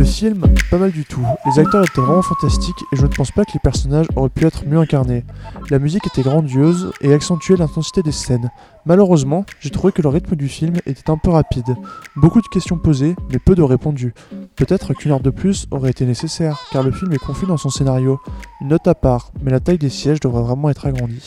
le film, pas mal du tout. Les acteurs étaient vraiment fantastiques et je ne pense pas que les personnages auraient pu être mieux incarnés. La musique était grandiose et accentuait l'intensité des scènes. Malheureusement, j'ai trouvé que le rythme du film était un peu rapide. Beaucoup de questions posées, mais peu de répondues. Peut-être qu'une heure de plus aurait été nécessaire, car le film est confus dans son scénario. Une note à part, mais la taille des sièges devrait vraiment être agrandie.